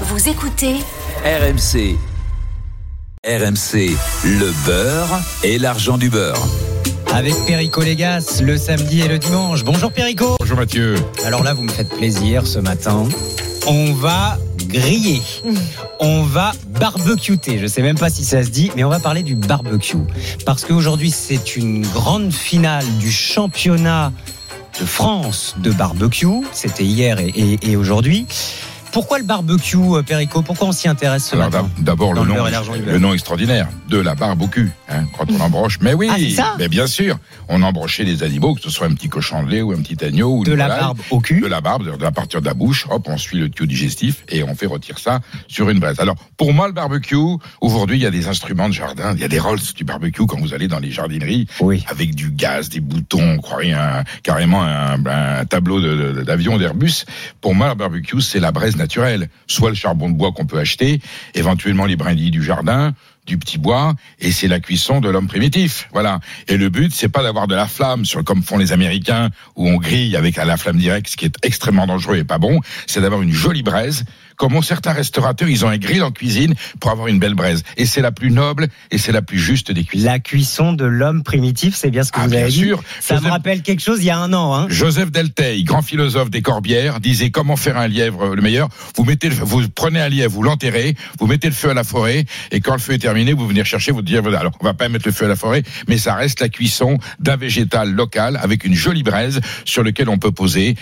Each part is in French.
Vous écoutez RMC. RMC, le beurre et l'argent du beurre. Avec Perico Légas, le samedi et le dimanche. Bonjour Perico. Bonjour Mathieu. Alors là, vous me faites plaisir ce matin. On va griller. On va barbecuter. Je sais même pas si ça se dit, mais on va parler du barbecue. Parce qu'aujourd'hui, c'est une grande finale du championnat de France de barbecue. C'était hier et, et- et aujourd'hui. Pourquoi le barbecue, euh, Perico Pourquoi on s'y intéresse ce Alors matin d'abord le nom, le extraordinaire de la barbecue. Hein, quand on embroche, mais oui, Ah, mais bien sûr, on embrochait des animaux, que ce soit un petit cochon de lait ou un petit agneau ou De la barbe au cul. de la barbe, à partir de la bouche, hop, on suit le tuyau digestif et on fait retirer ça sur une braise. Alors, pour moi, le barbecue, aujourd'hui, il y a des instruments de jardin, il y a des rolls du barbecue quand vous allez dans les jardineries, Oui. avec du gaz, des boutons, on croirait un, carrément un, un tableau d'avion d'Airbus. Pour moi, le barbecue, c'est la braise naturelle. Soit le charbon de bois qu'on peut acheter, éventuellement les brindilles du jardin, du petit bois, et c'est la cuisson de l'homme primitif. Voilà. Et le but, c'est pas d'avoir de la flamme, sur, comme font les Américains, où on grille avec la flamme directe, ce qui est extrêmement dangereux et pas bon. C'est d'avoir une jolie braise. Comme ont certains restaurateurs, ils ont un grill en cuisine pour avoir une belle braise. Et c'est la plus noble et c'est la plus juste des cuisines. La cuisson de l'homme primitif, c'est bien ce que Ah, vous bien avez dit. sûr. Ça me Joseph- rappelle quelque chose il y a un an. Hein. Joseph Delteil, grand philosophe des Corbières, disait comment faire un lièvre le meilleur? Vous mettez, le- vous prenez un lièvre, vous l'enterrez, vous mettez le feu à la forêt, et quand le feu est terminé, vous venez chercher, vous dire voilà, alors on va pas mettre le feu à la forêt, mais ça reste la cuisson d'un végétal local avec une jolie braise sur lequel on peut poser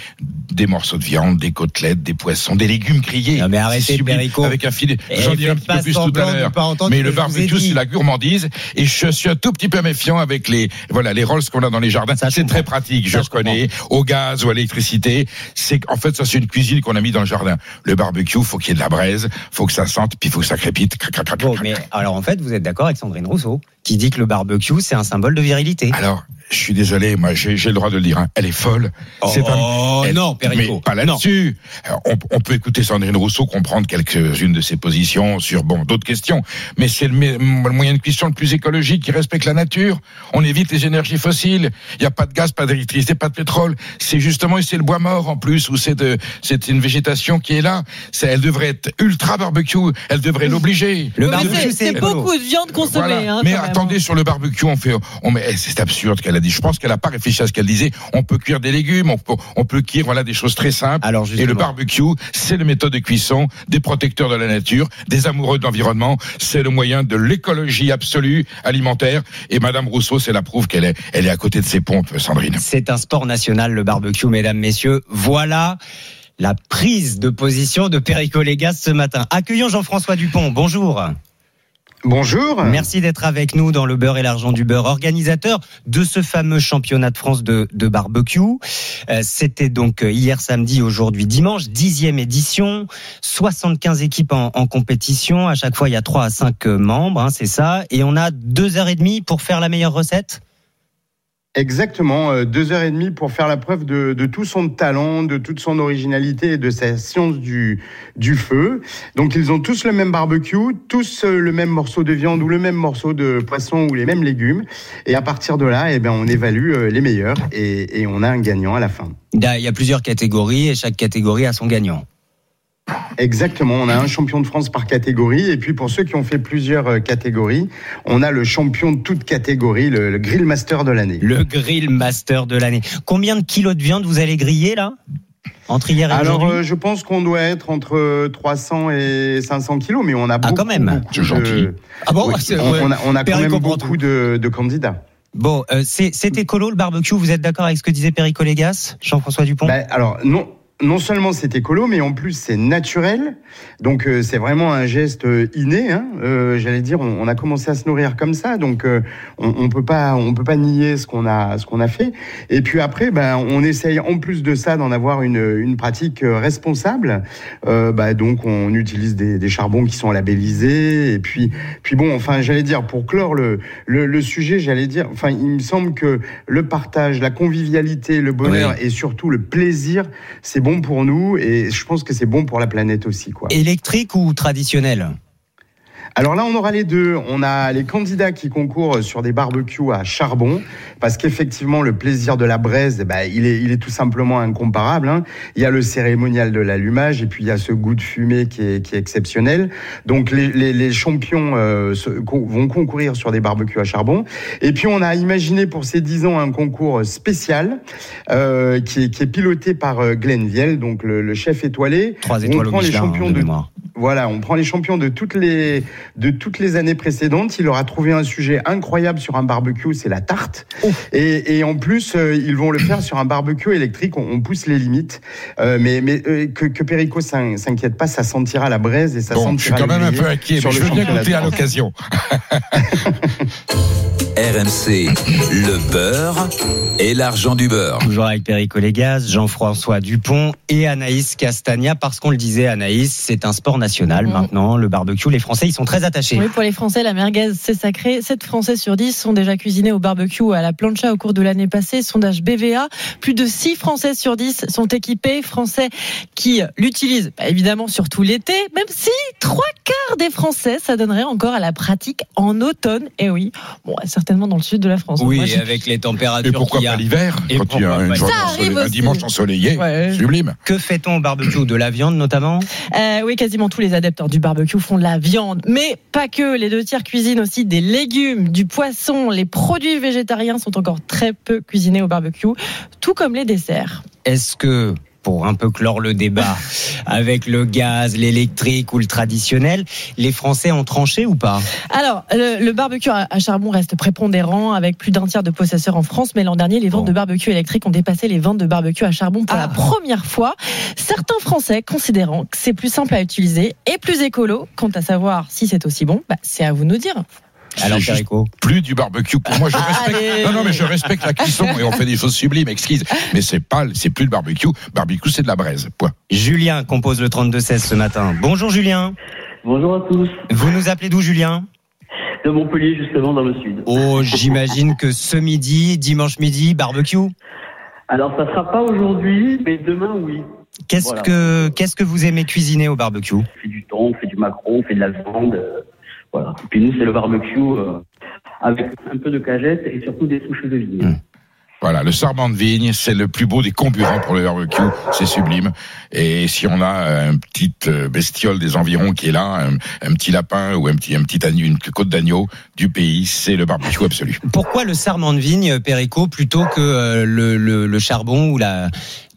des morceaux de viande, des côtelettes, des poissons, des légumes grillés. Non, mais arrêtez, Perico. Avec un filet. Et J'en dirai un petit peu plus tout à l'heure. Mais le barbecue, c'est la gourmandise, et je suis un tout petit peu méfiant avec les, voilà, les rolls qu'on a dans les jardins. C'est très pratique, je je connais, au gaz ou à l'électricité. C'est en fait ça c'est une cuisine qu'on a mis dans le jardin. Le barbecue, faut qu'il y ait de la braise, faut que ça sente, puis faut que ça crépite. Bon, mais alors en fait, vous êtes d'accord avec Sandrine Rousseau, qui dit que le barbecue, c'est un symbole de virilité. Alors, je suis désolé, moi j'ai j'ai le droit de le dire. hein. Elle est folle. C'est Oh, elle- non, Perico. Mais pas là-dessus. Alors, On, on peut écouter Sandrine Rousseau comprendre quelques-unes de ses positions sur bon d'autres questions, mais c'est le, moyen de cuisson le plus écologique qui respecte la nature. On évite les énergies fossiles. Il n'y a pas de gaz, pas d'électricité, pas de pétrole. C'est justement et c'est le bois mort en plus où c'est de c'est une végétation qui est là. C'est- Elle devrait être ultra barbecue. Elle devrait l'obliger. Le barbecue, c'est- beaucoup de viande consommée. Voilà. Hein, mais même. attendez, sur le barbecue, on fait, on met, eh, c'est absurde qu'elle dit. Je pense qu'elle a pas réfléchi à ce qu'elle disait. On peut cuire des légumes, on peut, on peut cuire, voilà, des choses très simples. Alors Et le barbecue, c'est le méthode de cuisson des protecteurs de la nature, des amoureux de l'environnement. C'est le moyen de l'écologie absolue alimentaire. Et Madame Rousseau, c'est la prouve qu'elle est, elle est à côté de ses pompes, Sandrine. c'est un sport national, le barbecue, mesdames, messieurs. Voilà la prise de position de Perico Légas ce matin. Accueillons Jean-François Dupont. Bonjour. Bonjour. Merci d'être avec nous dans le beurre et l'argent du beurre, organisateur de ce fameux championnat de France de, de barbecue. Euh, C'était donc euh, hier samedi, aujourd'hui dimanche, dixième édition, 75 équipes en, en compétition. À chaque fois, il y a trois à cinq euh, membres, hein, c'est ça. Et on a deux heures et demie pour faire la meilleure recette. Exactement, euh, deux heures et demie pour faire la preuve de, de tout son talent, de toute son originalité et de sa science du, du feu. Donc ils ont tous le même barbecue, tous euh, le même morceau de viande ou le même morceau de poisson ou les mêmes légumes. Et à partir de là, eh ben, on évalue euh, les meilleurs et, et on a un gagnant à la fin. Il y a- il y a plusieurs catégories et chaque catégorie a son gagnant. Exactement, on a un champion de France par catégorie. Et puis pour ceux qui ont fait plusieurs euh, catégories, on a le champion de toute catégorie, le, le Grill Master de l'année. Le grill master de l'année. Combien de kilos de viande vous allez griller là? Entre hier et Alors, aujourd'hui? euh, je pense qu'on doit être entre 300 et 500 kilos, mais on a beaucoup, quand même. beaucoup de- gentil. Ah bon Oui, c'est- on, on a, on a quand même beaucoup de, de candidats. Bon, euh, c'est c'est écolo le barbecue. Vous êtes d'accord avec ce que disait Perico Légas, Jean-François Dupont? Bah, alors, non, non seulement c'est écolo, mais en plus c'est naturel. Donc euh, c'est vraiment un geste euh, inné. Hein. Euh, J'allais dire, on, on a commencé à se nourrir comme ça, donc euh, on, on peut pas, on peut pas nier ce qu'on a, ce qu'on a fait. Et puis après, ben, on essaye en plus de ça d'en avoir une, une pratique euh, responsable. Euh, bah, donc on utilise des, des charbons qui sont labellisés. Et puis, puis bon, enfin, j'allais dire pour clore le, le, le sujet, j'allais dire, enfin, il me semble que le partage, la convivialité, le bonheur et surtout le plaisir, c'est bon pour nous et je pense que c'est bon pour la planète aussi, quoi. Électrique ou traditionnel? Alors là, on aura les deux. On a les candidats qui concourent sur des barbecues à charbon, parce qu'effectivement, le plaisir de la braise, eh ben, il, est, il est tout simplement incomparable. Hein. Il y a le cérémonial de l'allumage, et puis il y a ce goût de fumée qui est, qui est exceptionnel. Donc les, les, les champions euh, se, vont concourir sur des barbecues à charbon. Et puis on a imaginé pour ces 10 ans un concours spécial euh, qui, est, qui est piloté par euh, Glenn Viel, donc le, le chef étoilé. Trois étoiles on prend au les Michelin, champions hein, de de mémoire. Voilà, on prend les champions de toutes les de toutes les années précédentes. Il aura trouvé un sujet incroyable sur un barbecue, c'est la tarte. Et, et en plus, euh, ils vont le faire sur un barbecue électrique. On, on pousse les limites, Euh, mais mais euh, que, que Perico s'in- s'inquiète pas, ça sentira la braise et ça Bon, je suis sentira quand même un peu inquiet, mais je veux bien goûter à l'occasion. RMC, le beurre et l'argent du beurre. Toujours avec Perico Légas, Jean-François Dupont et Anaïs Castagna, parce qu'on le disait, Anaïs, c'est un sport national Mhm. maintenant, le barbecue. Les Français, ils sont très attachés. Oui, pour les Français, la merguez, c'est sacré. 7 Français sur 10 sont déjà cuisinés au barbecue ou à la plancha au cours de l'année passée. Sondage BVA. Plus de 6 Français sur 10 sont équipés. Français qui l'utilisent, bah, évidemment, surtout l'été, même si trois quarts des Français, ça donnerait encore à la pratique en automne. Et oui, bon, certainement dans le sud de la France. Oui, Moi, j'ai- avec les températures Et pourquoi qu'il y a. pas l'hiver Et Quand il y a une journée ensoleillée- un dimanche ensoleillé, Ouais. sublime. Que fait-on au barbecue? De la viande notamment? Euh, oui, quasiment tous les adeptes hein, du barbecue font de la viande, mais pas que. Les deux tiers cuisinent aussi des légumes, du poisson. Les produits végétariens sont encore très peu cuisinés au barbecue, tout comme les desserts. Est-ce que, pour un peu clore le débat, avec le gaz, l'électrique ou le traditionnel, les Français ont tranché ou pas? Alors, le, le barbecue à, charbon reste prépondérant avec plus d'un tiers de possesseurs en France, mais l'an dernier, les ventes Bon. de barbecue électrique ont dépassé les ventes de barbecue à charbon pour Ah. la première fois. Certains Français considérant que c'est plus simple à utiliser et plus écolo. Quant à savoir si c'est aussi bon, bah, c'est à vous de nous dire. Alors, plus du barbecue. Pour moi, je respecte. Allez. Non, non, mais je respecte la cuisson et on fait des choses sublimes, excuse. Mais c'est pas, c'est plus le barbecue. Barbecue, c'est de la braise. Point. Julien compose le 32-16 ce matin. Bonjour Julien. Bonjour à tous. Vous nous appelez d'où Julien? De Montpellier, justement, dans le sud. Oh, j'imagine que ce midi, dimanche midi, barbecue? Alors, ça sera pas aujourd'hui, mais demain, oui. Qu'est-ce Voilà. que qu'est-ce que vous aimez cuisiner au barbecue? On fait du thon, on fait du macaron, on fait de la viande. Euh, voilà. Et puis nous, c'est le barbecue euh, avec un peu de cagette et surtout des souches de vigne. Mm. Voilà, le sarment de vigne, c'est le plus beau des comburants pour le barbecue, c'est sublime. Et si on a une petite euh, bestiole des environs qui est là, un, un petit lapin ou un petit, un petit agneau, une côte d'agneau du pays, c'est le barbecue absolu. Pourquoi le sarment de vigne, Perico, plutôt que euh, le, le, le charbon ou la,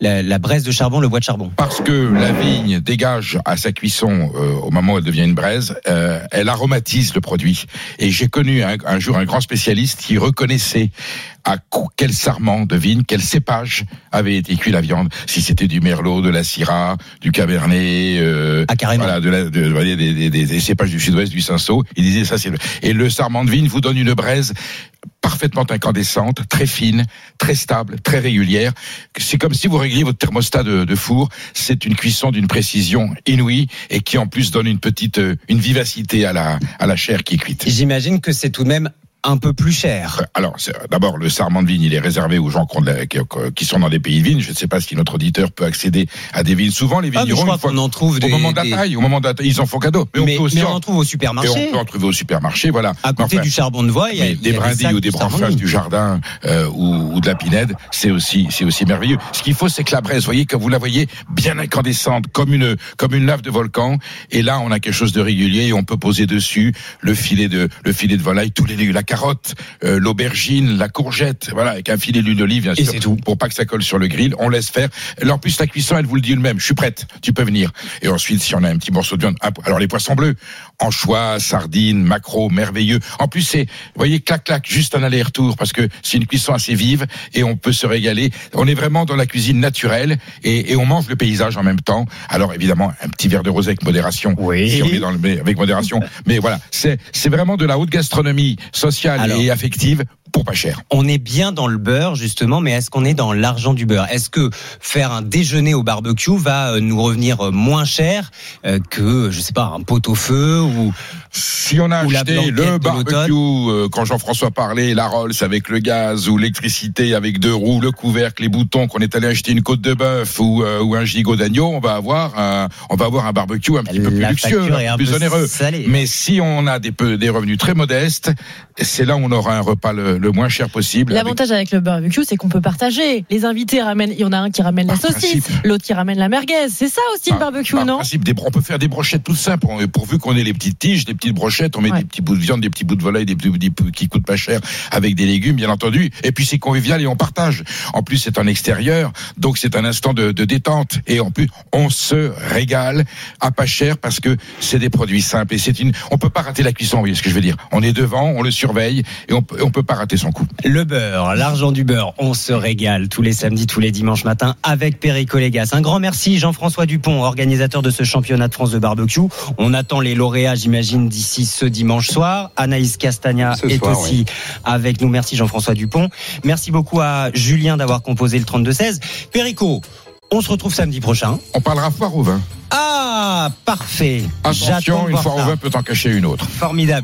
la, la braise de charbon, le bois de charbon Parce que la vigne dégage à sa cuisson, euh, au moment où elle devient une braise, euh, elle aromatise le produit. Et j'ai connu un, un jour un grand spécialiste qui reconnaissait à quel sarment de vigne, quel cépage avait été cuit la viande. Si c'était du merlot, de la syrah, du cabernet, euh, Ah, carrément. voilà, de la, de, des, des, des, des cépages du sud-ouest, du cinsault. Il disait ça, c'est le... Et le sarment de vigne vous donne une braise parfaitement incandescente, très fine, très stable, très régulière. C'est comme si vous régliez votre thermostat de, four. C'est une cuisson d'une précision inouïe et qui en plus donne une petite, euh, une vivacité à la, à la chair qui est cuite. J'imagine que c'est tout de même un peu plus cher. Alors, c'est- d'abord, le sarment de vigne, il est réservé aux gens qui, qui sont dans des pays de vigne. Je ne sais pas si notre auditeur peut accéder à des vignes. Souvent, les Ah, vignerons, fois- qu'on en trouve au des, moment de la taille, au moment de la taille, ils en font cadeau. Mais, mais, on peut aussi mais on en, trouve au et supermarché. on peut en trouver au supermarché, voilà. À côté enfin, du charbon de voie, il y a, des brindilles ou des branchages du jardin euh, ou, ou de la pinède, c'est aussi c'est aussi merveilleux. Ce qu'il faut, c'est que la braise, vous voyez, que vous la voyez bien incandescente, comme une comme une lave de volcan. Et là, on a quelque chose de régulier et on peut poser dessus le filet de le filet de volaille, tous les légumes, la carotte, euh, l'aubergine, la courgette, voilà, avec un filet d'huile d'olive, bien Et sûr, c'est tout. pour pas que ça colle sur le grill. On laisse faire. Alors, en plus, la cuisson, elle vous le dit elle-même. Je suis prête. Tu peux venir. Et ensuite, si on a un petit morceau de viande, alors les poissons bleus, anchois, sardines, maquereaux, merveilleux. En plus, c'est, vous voyez, clac clac, juste un aller-retour parce que c'est une cuisson assez vive et on peut se régaler. On est vraiment dans la cuisine naturelle et, et on mange le paysage en même temps. Alors évidemment, un petit verre de rosé avec modération. Oui. Si on est dans le, avec modération. Mais voilà, c'est c'est vraiment de la haute gastronomie sociale Alors. et affective pour pas cher. On est bien dans le beurre justement, mais est-ce qu'on est dans l'argent du beurre? Est-ce que faire un déjeuner au barbecue va euh, nous revenir euh, moins cher euh, que, je sais pas, un pot au feu ou Si on a acheté le barbecue, quand Jean-François parlait, la Rolls avec le gaz ou l'électricité avec deux roues, le couvercle, les boutons, qu'on est allé acheter une côte de bœuf ou, ou un gigot d'agneau, on va avoir un, on va avoir un barbecue un petit peu plus luxueux, un plus peu onéreux. salée Mais si on a des revenus très modestes, c'est là où on aura un repas le, le moins cher possible. L'avantage avec le barbecue, c'est qu'on peut partager. Les invités ramènent, il y en a un qui ramène la saucisse, l'autre qui ramène la merguez. C'est ça aussi le Par- barbecue, par non principe, des- on peut faire des brochettes tout simples, pourvu qu'on ait les petites tiges, des petites brochettes, on met Ouais. des petits bouts de viande, des petits bouts de volaille, des, petits- petits- qui coûtent pas cher, avec des légumes, bien entendu. Et puis c'est convivial et on partage. En plus, c'est en extérieur, donc c'est un instant de, de détente. Et en plus, on se régale à pas cher parce que c'est des produits simples. Et c'est une, on peut pas rater la cuisson, vous voyez ce que je veux dire. On est devant, on le surveille et on, on peut pas rater son coup. Le beurre, l'argent du beurre, on se régale tous les samedis, tous les dimanches matins avec Perico Légas. Un grand merci Jean-François Dupont, organisateur de ce championnat de France de barbecue. On attend les lauréats, j'imagine, d'ici ce dimanche soir. Anaïs Castagna Ce est soir, aussi avec nous. Merci Jean-François Dupont. Merci beaucoup à Julien d'avoir composé le 32-16. Perico, on se retrouve samedi prochain. On parlera foire au vin. Ah, parfait. Attention, une foire au vin peut en cacher une autre. Formidable.